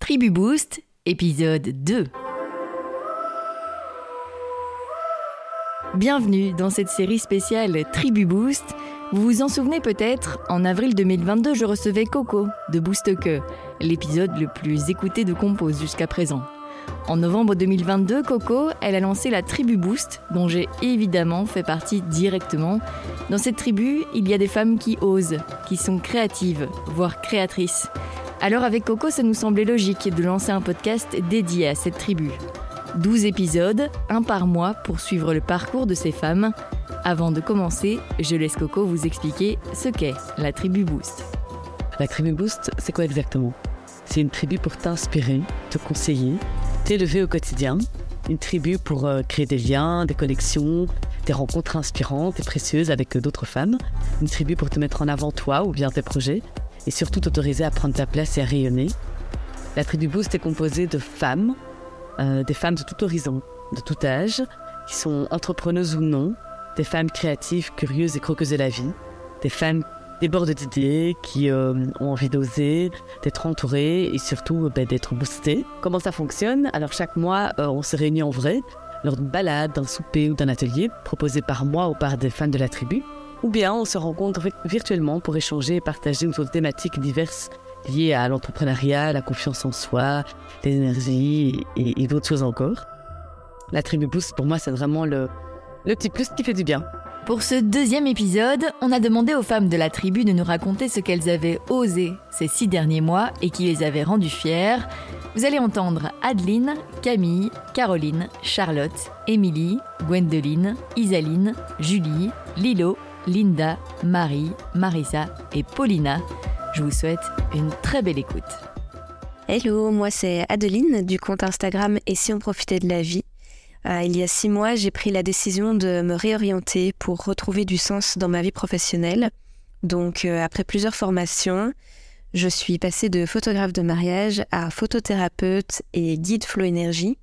Tribu Boost, épisode 2. Bienvenue dans cette série spéciale Tribu Boost. Vous vous en souvenez peut-être, en avril 2022, je recevais Coco de Boost Que, l'épisode le plus écouté de Compose jusqu'à présent. En novembre 2022, Coco, elle a lancé la Tribu Boost, dont j'ai évidemment fait partie directement. Dans cette tribu, il y a des femmes qui osent, qui sont créatives, voire créatrices. Alors avec Coco, ça nous semblait logique de lancer un podcast dédié à cette tribu. 12 épisodes, un par mois pour suivre le parcours de ces femmes. Avant de commencer, je laisse Coco vous expliquer ce qu'est la Tribu Boost. La Tribu Boost, c'est quoi exactement? C'est une tribu pour t'inspirer, te conseiller t'élever au quotidien. Une tribu pour euh, créer des liens, des connexions, des rencontres inspirantes et précieuses avec euh, d'autres femmes. Une tribu pour te mettre en avant toi ou bien tes projets. Et surtout t'autoriser à prendre ta place et à rayonner. La tribu Boost est composée de femmes, euh, des femmes de tout horizon, de tout âge, qui sont entrepreneuses ou non, des femmes créatives, curieuses et croqueuses de la vie, des femmes des bords d'idées, qui euh, ont envie d'oser, d'être entourées et surtout ben, d'être boostées. Comment ça fonctionne? Alors chaque mois, euh, on se réunit en vrai, lors d'une balade, d'un souper ou d'un atelier proposé par moi ou par des fans de la tribu. Ou bien on se rencontre virtuellement pour échanger et partager autour de thématiques diverses liées à l'entrepreneuriat, la confiance en soi, l'énergie et, et d'autres choses encore. La tribu Boost, pour moi, c'est vraiment le, le petit plus qui fait du bien. Pour ce deuxième épisode, on a demandé aux femmes de la tribu de nous raconter ce qu'elles avaient osé ces six derniers mois et qui les avait rendues fières. Vous allez entendre Adeline, Camille, Caroline, Charlotte, Émilie, Gwendoline, Isaline, Julie, Lilo, Linda, Marie, Marissa et Paulina. Je vous souhaite une très belle écoute. Hello, moi c'est Adeline du compte Instagram Et si on profitait de la vie euh, il y a six mois, j'ai pris la décision de me réorienter pour retrouver du sens dans ma vie professionnelle. Donc, euh, après plusieurs formations, je suis passée de photographe de mariage à photothérapeute et guide flow énergie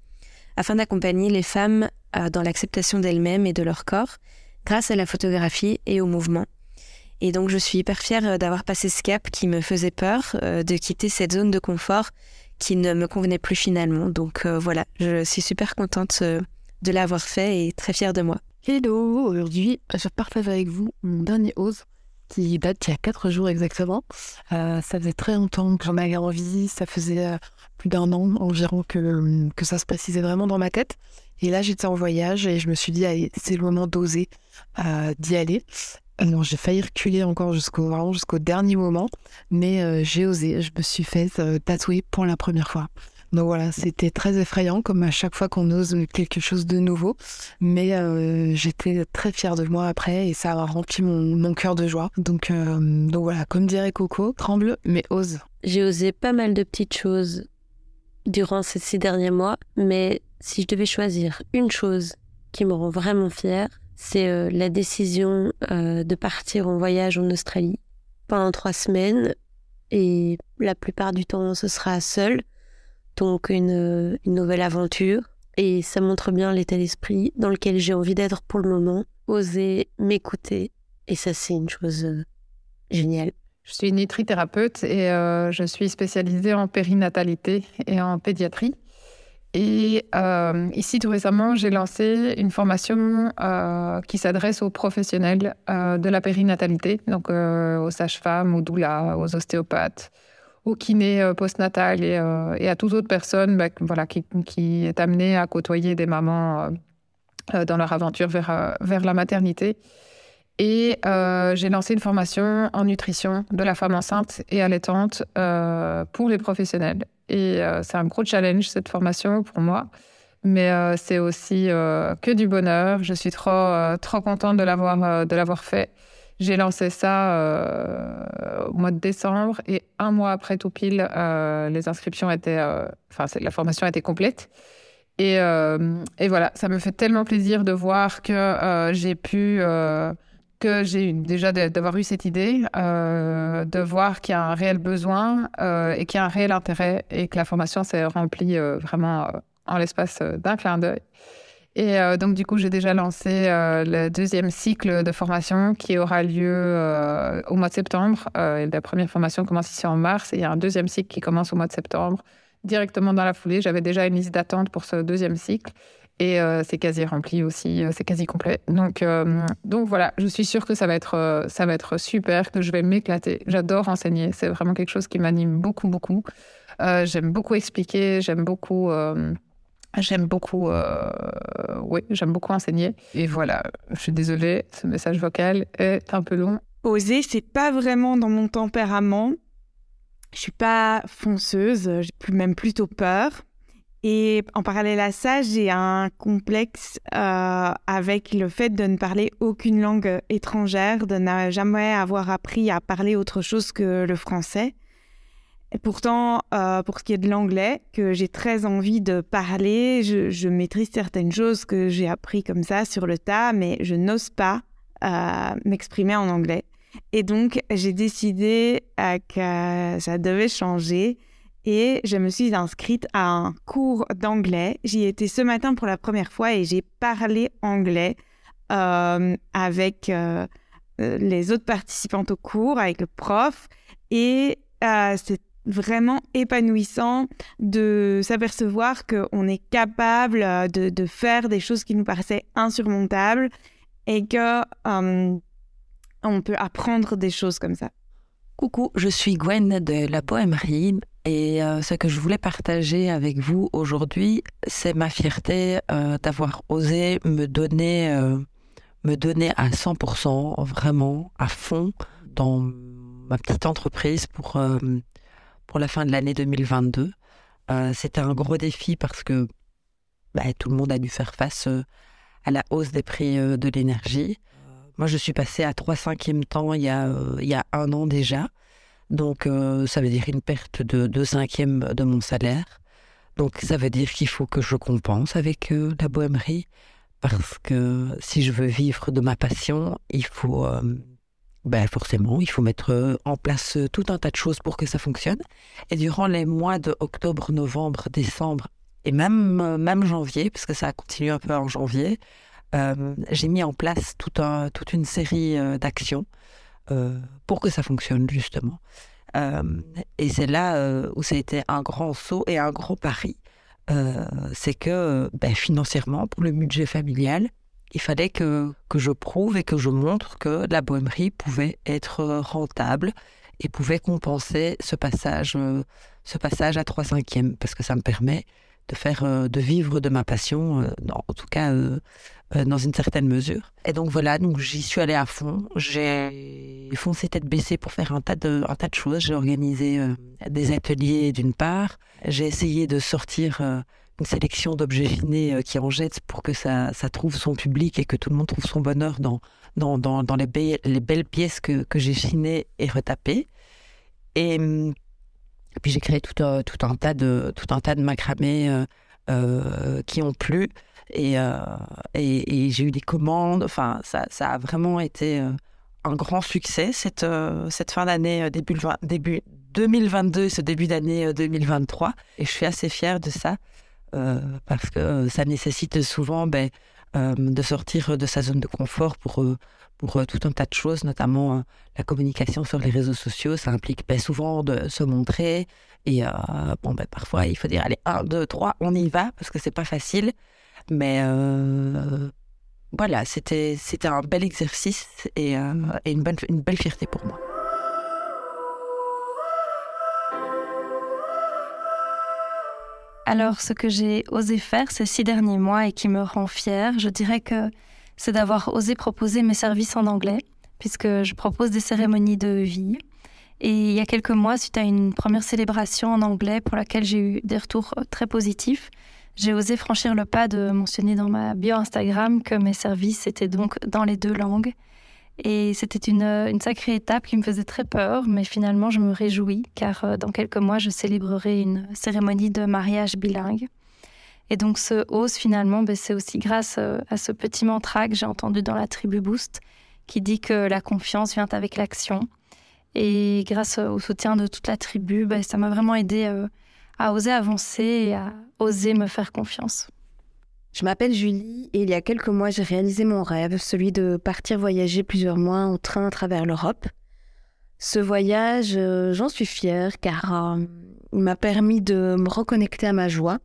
afin d'accompagner les femmes euh, dans l'acceptation d'elles-mêmes et de leur corps grâce à la photographie et au mouvement. Et donc je suis hyper fière d'avoir passé ce cap qui me faisait peur, de quitter cette zone de confort qui ne me convenait plus finalement. Donc voilà, je suis super contente de l'avoir fait et très fière de moi. Hello, aujourd'hui je partage avec vous mon dernier ose qui date d'il y a 4 jours exactement. Euh, ça faisait très longtemps que j'en avais envie, ça faisait euh, plus d'un an environ que, que ça se précisait vraiment dans ma tête. Et là j'étais en voyage et je me suis dit, c'est le moment d'oser, euh, d'y aller. Alors j'ai failli reculer encore jusqu'au jusqu'au dernier moment, mais j'ai osé, je me suis fait tatouer pour la première fois. Donc voilà, c'était très effrayant, comme à chaque fois qu'on ose quelque chose de nouveau. Mais euh, j'étais très fière de moi après et ça a rempli mon, cœur de joie. Donc, euh, donc voilà, comme dirait Coco, tremble mais ose. J'ai osé pas mal de petites choses durant ces six derniers mois, mais si je devais choisir une chose qui me rend vraiment fière, c'est euh, la décision de partir en voyage en Australie pendant trois semaines. Et la plupart du temps, ce sera seul donc une, nouvelle aventure. Et ça montre bien l'état d'esprit dans lequel j'ai envie d'être pour le moment, oser m'écouter. Et ça, c'est une chose euh, géniale. Je suis nutrithérapeute et euh, je suis spécialisée en périnatalité et en pédiatrie. Et euh, ici, tout récemment, j'ai lancé une formation qui s'adresse aux professionnels de la périnatalité, donc aux sages-femmes, aux doulas, aux ostéopathes, au kiné euh, postnatal et, euh, à toute autre personne bah, voilà, qui, qui, est amenée à côtoyer des mamans euh, dans leur aventure vers la maternité. Et j'ai lancé une formation en nutrition de la femme enceinte et allaitante pour les professionnels. Et c'est un gros challenge, cette formation, pour moi. Mais c'est aussi que du bonheur. Je suis trop, trop contente de l'avoir, de l'avoir fait. J'ai lancé ça euh, au mois de décembre et un mois après tout pile, euh, les inscriptions étaient, euh, enfin la formation était complète. Et, et, voilà, ça me fait tellement plaisir de voir que j'ai pu, que j'ai déjà d'avoir eu cette idée, de voir qu'il y a un réel besoin et qu'il y a un réel intérêt et que la formation s'est remplie vraiment en l'espace d'un clin d'œil. Et euh, donc, du coup, j'ai déjà lancé euh, le deuxième cycle de formation qui aura lieu euh, au mois de septembre. la première formation commence ici en mars et il y a un deuxième cycle qui commence au mois de septembre. directement dans la foulée. J'avais déjà une liste d'attente pour ce deuxième cycle. Et euh, c'est quasi rempli aussi, euh, c'est quasi complet. Donc, euh, donc voilà, je suis sûre que ça va être, ça va être super, que je vais m'éclater. J'adore enseigner, c'est vraiment quelque chose qui m'anime beaucoup, beaucoup. j'aime beaucoup expliquer, j'aime beaucoup, j'aime beaucoup, oui, j'aime beaucoup enseigner. Et voilà, je suis désolée, ce message vocal est un peu long. Oser, c'est pas vraiment dans mon tempérament. Je suis pas fonceuse, j'ai même plutôt peur. Et en parallèle à ça, j'ai un complexe euh, avec le fait de ne parler aucune langue étrangère, de ne jamais avoir appris à parler autre chose que le français. Et pourtant, euh, pour ce qui est de l'anglais, que j'ai très envie de parler, je, maîtrise certaines choses que j'ai appris comme ça sur le tas, mais je n'ose pas euh, m'exprimer en anglais. Et donc, j'ai décidé que ça devait changer et je me suis inscrite à un cours d'anglais. J'y étais ce matin pour la première fois et j'ai parlé anglais euh, avec euh, euh, les autres participantes au cours, avec le prof. Et c'est vraiment épanouissant de s'apercevoir qu'on est capable de, faire des choses qui nous paraissaient insurmontables et que on peut apprendre des choses comme ça. Coucou, je suis Gwen de la Poémerie et euh, ce que je voulais partager avec vous aujourd'hui, c'est ma fierté euh, d'avoir osé me donner, euh, me donner à 100%, vraiment à fond, dans ma petite entreprise pour, pour la fin de l'année 2022. C'était un gros défi parce que bah, tout le monde a dû faire face à la hausse des prix de l'énergie. Moi, je suis passée à 3 cinquièmes temps il y a, il y a un an déjà. Donc, euh, ça veut dire une perte de deux cinquièmes de mon salaire. Donc, ça veut dire qu'il faut que je compense avec euh, la bohémerie. Parce que si je veux vivre de ma passion, il faut, euh, ben forcément, il faut mettre en place tout un tas de choses pour que ça fonctionne. Et durant les mois de octobre, novembre, décembre et même, même janvier, parce que ça a continué un peu en janvier, j'ai mis en place toute une série d'actions euh, pour que ça fonctionne justement. Euh, et c'est là euh, où ça a été un grand saut et un grand pari. c'est que ben, financièrement, pour le budget familial, il fallait que, que je prouve et que je montre que la bohémerie pouvait être rentable et pouvait compenser ce passage, ce passage à 3 cinquièmes, parce que ça me permet de faire, de vivre de ma passion, en tout cas euh, dans une certaine mesure. Et donc voilà, donc j'y suis allée à fond. J'ai foncé tête baissée pour faire un tas de, un tas de choses. J'ai organisé euh, des ateliers d'une part. J'ai essayé de sortir euh, une sélection d'objets chinés qui en jettent pour que ça, ça trouve son public et que tout le monde trouve son bonheur dans, dans, dans, dans les, les, belles pièces que, que j'ai chinées et retapées. Et, puis j'ai créé tout un, tout un tas de, tout un tas de macramés qui ont plu. Euh, et, et, j'ai eu des commandes. Enfin, ça, ça a vraiment été euh, un grand succès cette, euh, cette fin d'année, début, début 2022, ce début d'année 2023. Et je suis assez fière de ça parce que ça nécessite souvent ben, de sortir de sa zone de confort pour, pour tout un tas de choses, notamment la communication sur les réseaux sociaux. Ça implique ben, souvent de se montrer. Et bon, ben, parfois, il faut dire allez, 1, 2, 3, on y va parce que c'est pas facile. Mais euh, voilà, c'était un bel exercice et, euh, une, bonne, une belle fierté pour moi. Alors, ce que j'ai osé faire ces six derniers mois et qui me rend fière, je dirais que c'est d'avoir osé proposer mes services en anglais, puisque je propose des cérémonies de vie. Et il y a quelques mois, suite à une première célébration en anglais pour laquelle j'ai eu des retours très positifs, j'ai osé franchir le pas de mentionner dans ma bio Instagram que mes services étaient donc dans les deux langues. Et c'était une, sacrée étape qui me faisait très peur, mais finalement je me réjouis car euh, dans quelques mois je célébrerai une cérémonie de mariage bilingue. Et donc ce hausse finalement, ben, c'est aussi grâce euh, à ce petit mantra que j'ai entendu dans la tribu Boost qui dit que la confiance vient avec l'action. Et grâce au soutien de toute la tribu, ben, ça m'a vraiment aidé euh, à oser avancer et à oser me faire confiance. Je m'appelle Julie et il y a quelques mois, j'ai réalisé mon rêve, celui de partir voyager plusieurs mois en train à travers l'Europe. Ce voyage, euh, j'en suis fière car euh, il m'a permis de me reconnecter à ma joie.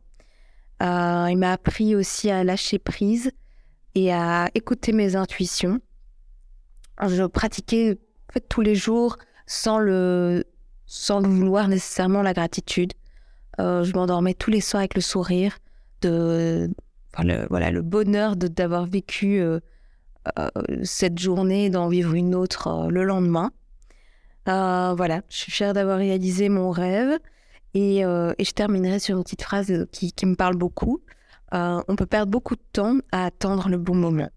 Euh, il m'a appris aussi à lâcher prise et à écouter mes intuitions. Je pratiquais en fait, tous les jours sans le, sans vouloir nécessairement la gratitude. je m'endormais tous les soirs avec le sourire, de, le, voilà, le bonheur d'avoir vécu cette journée, d'en vivre une autre le lendemain. Euh, voilà, je suis fière d'avoir réalisé mon rêve. Et, euh, je terminerai sur une petite phrase qui, me parle beaucoup. Euh, on peut perdre beaucoup de temps à attendre le bon moment.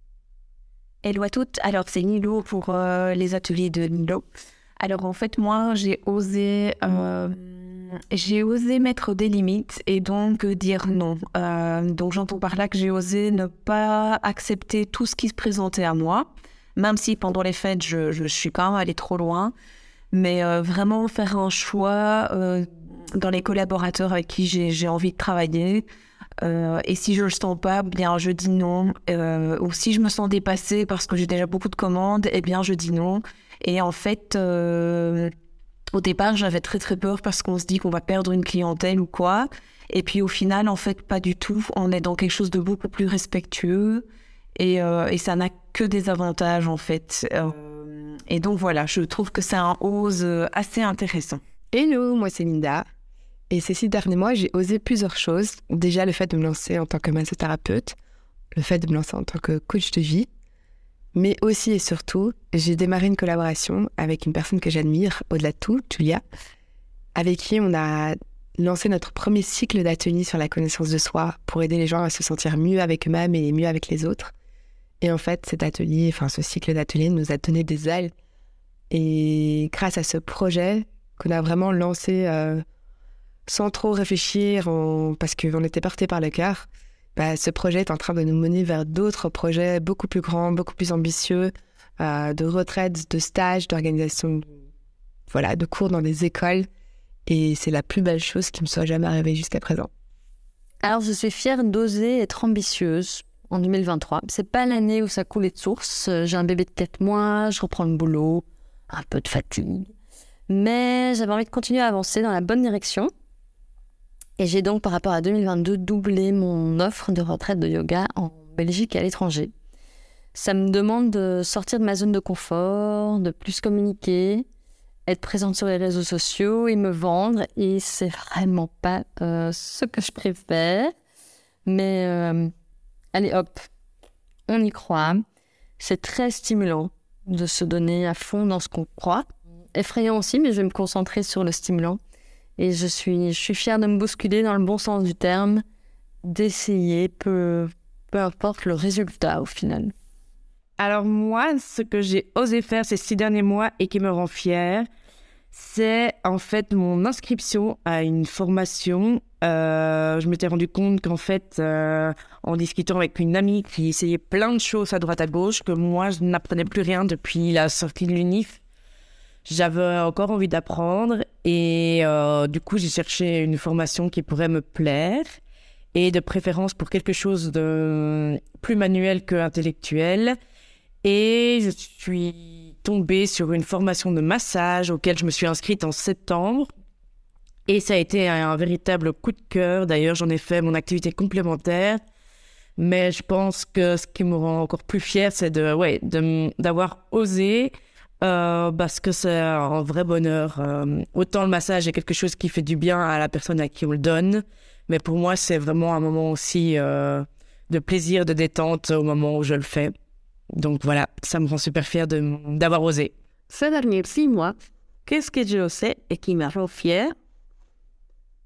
Hello à toutes. Alors, c'est Nilo pour les ateliers de Nilo. Alors, en fait, moi, j'ai osé, j'ai osé mettre des limites et donc dire non. donc, j'entends par là que j'ai osé ne pas accepter tout ce qui se présentait à moi, même si pendant les fêtes, je, je suis quand même allée trop loin mais euh, vraiment faire un choix euh, dans les collaborateurs avec qui j'ai envie de travailler. Euh, et si je le sens pas, bien je dis non. ou si je me sens dépassée parce que j'ai déjà beaucoup de commandes, eh bien je dis non. Et en fait, au départ, j'avais très très peur parce qu'on se dit qu'on va perdre une clientèle ou quoi. Et puis au final, en fait, pas du tout. On est dans quelque chose de beaucoup plus respectueux. Et, et ça n'a que des avantages en fait. Et donc voilà, je trouve que c'est un ose euh, assez intéressant. Hello, moi c'est Linda. Et ces six derniers mois, j'ai osé plusieurs choses. Déjà, le fait de me lancer en tant que massothérapeute, le fait de me lancer en tant que coach de vie, mais aussi et surtout, j'ai démarré une collaboration avec une personne que j'admire, au-delà de tout, Julia, avec qui on a lancé notre premier cycle d'ateliers sur la connaissance de soi pour aider les gens à se sentir mieux avec eux-mêmes et mieux avec les autres. Et en fait, cet atelier, enfin ce cycle d'ateliers nous a donné des ailes. Et grâce à ce projet qu'on a vraiment lancé euh, sans trop réfléchir, parce qu'on était porté par le cœur, bah, ce projet est en train de nous mener vers d'autres projets beaucoup plus grands, beaucoup plus ambitieux, euh, de retraites, de stages, d'organisation, voilà, de cours dans des écoles. Et c'est la plus belle chose qui me soit jamais arrivée jusqu'à présent. Alors, je suis fière d'oser être ambitieuse en 2023. C'est pas l'année où ça coulait de source. J'ai un bébé de 4 mois, je reprends le boulot, un peu de fatigue. Mais j'avais envie de continuer à avancer dans la bonne direction. Et j'ai donc, par rapport à 2022, doublé mon offre de retraite de yoga en Belgique et à l'étranger. Ça me demande de sortir de ma zone de confort, de plus communiquer, être présente sur les réseaux sociaux et me vendre. Et c'est vraiment pas euh, ce que je préfère. Mais euh, allez hop, on y croit. C'est très stimulant de se donner à fond dans ce qu'on croit. Effrayant aussi, mais je vais me concentrer sur le stimulant. Et je suis, je suis fière de me bousculer dans le bon sens du terme, d'essayer, peu, peu importe le résultat au final. Alors moi, ce que j'ai osé faire ces six derniers mois et qui me rend fière, c'est en fait mon inscription à une formation. Euh, je m'étais rendu compte qu'en fait, euh, en discutant avec une amie qui essayait plein de choses à droite à gauche, que moi, je n'apprenais plus rien depuis la sortie de l'UNIF. J'avais encore envie d'apprendre et euh, du coup, j'ai cherché une formation qui pourrait me plaire et de préférence pour quelque chose de plus manuel que intellectuel. Et je suis tombée sur une formation de massage auquel je me suis inscrite en septembre. Et ça a été un, véritable coup de cœur. D'ailleurs, j'en ai fait mon activité complémentaire. Mais je pense que ce qui me rend encore plus fière, c'est de, ouais, d'avoir osé, euh, parce que c'est un vrai bonheur. Euh, autant le massage est quelque chose qui fait du bien à la personne à qui on le donne, mais pour moi, c'est vraiment un moment aussi euh, de plaisir, de détente au moment où je le fais. Donc voilà, ça me rend super fière d'avoir osé. Ces derniers six mois, qu'est-ce que j'ai osé et qui m'a rend fière?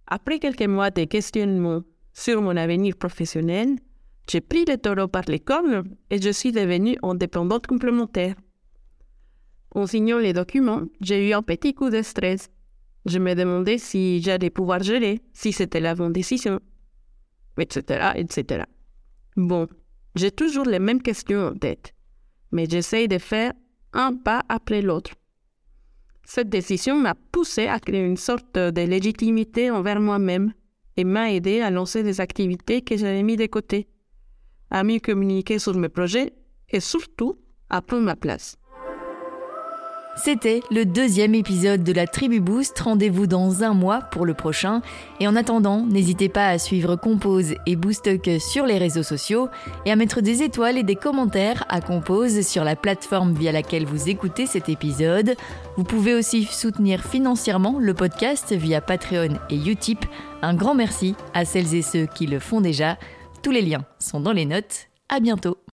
Après quelques mois de questionnement sur mon avenir professionnel, j'ai pris le taureau par les cornes et je suis devenue indépendante complémentaire. En signant les documents, j'ai eu un petit coup de stress. Je me demandais si j'allais pouvoir gérer, si c'était la bonne décision, etc., etc. Bon, j'ai toujours les mêmes questions en tête mais j'essaie de faire un pas après l'autre. Cette décision m'a poussé à créer une sorte de légitimité envers moi-même et m'a aidé à lancer des activités que j'avais mis de côté, à mieux communiquer sur mes projets et surtout à prendre ma place. C'était le deuxième épisode de la Tribu Boost. Rendez-vous dans un mois pour le prochain. Et en attendant, n'hésitez pas à suivre Compose et Boostock sur les réseaux sociaux et à mettre des étoiles et des commentaires à Compose sur la plateforme via laquelle vous écoutez cet épisode. Vous pouvez aussi soutenir financièrement le podcast via Patreon et Utip. Un grand merci à celles et ceux qui le font déjà. Tous les liens sont dans les notes. À bientôt.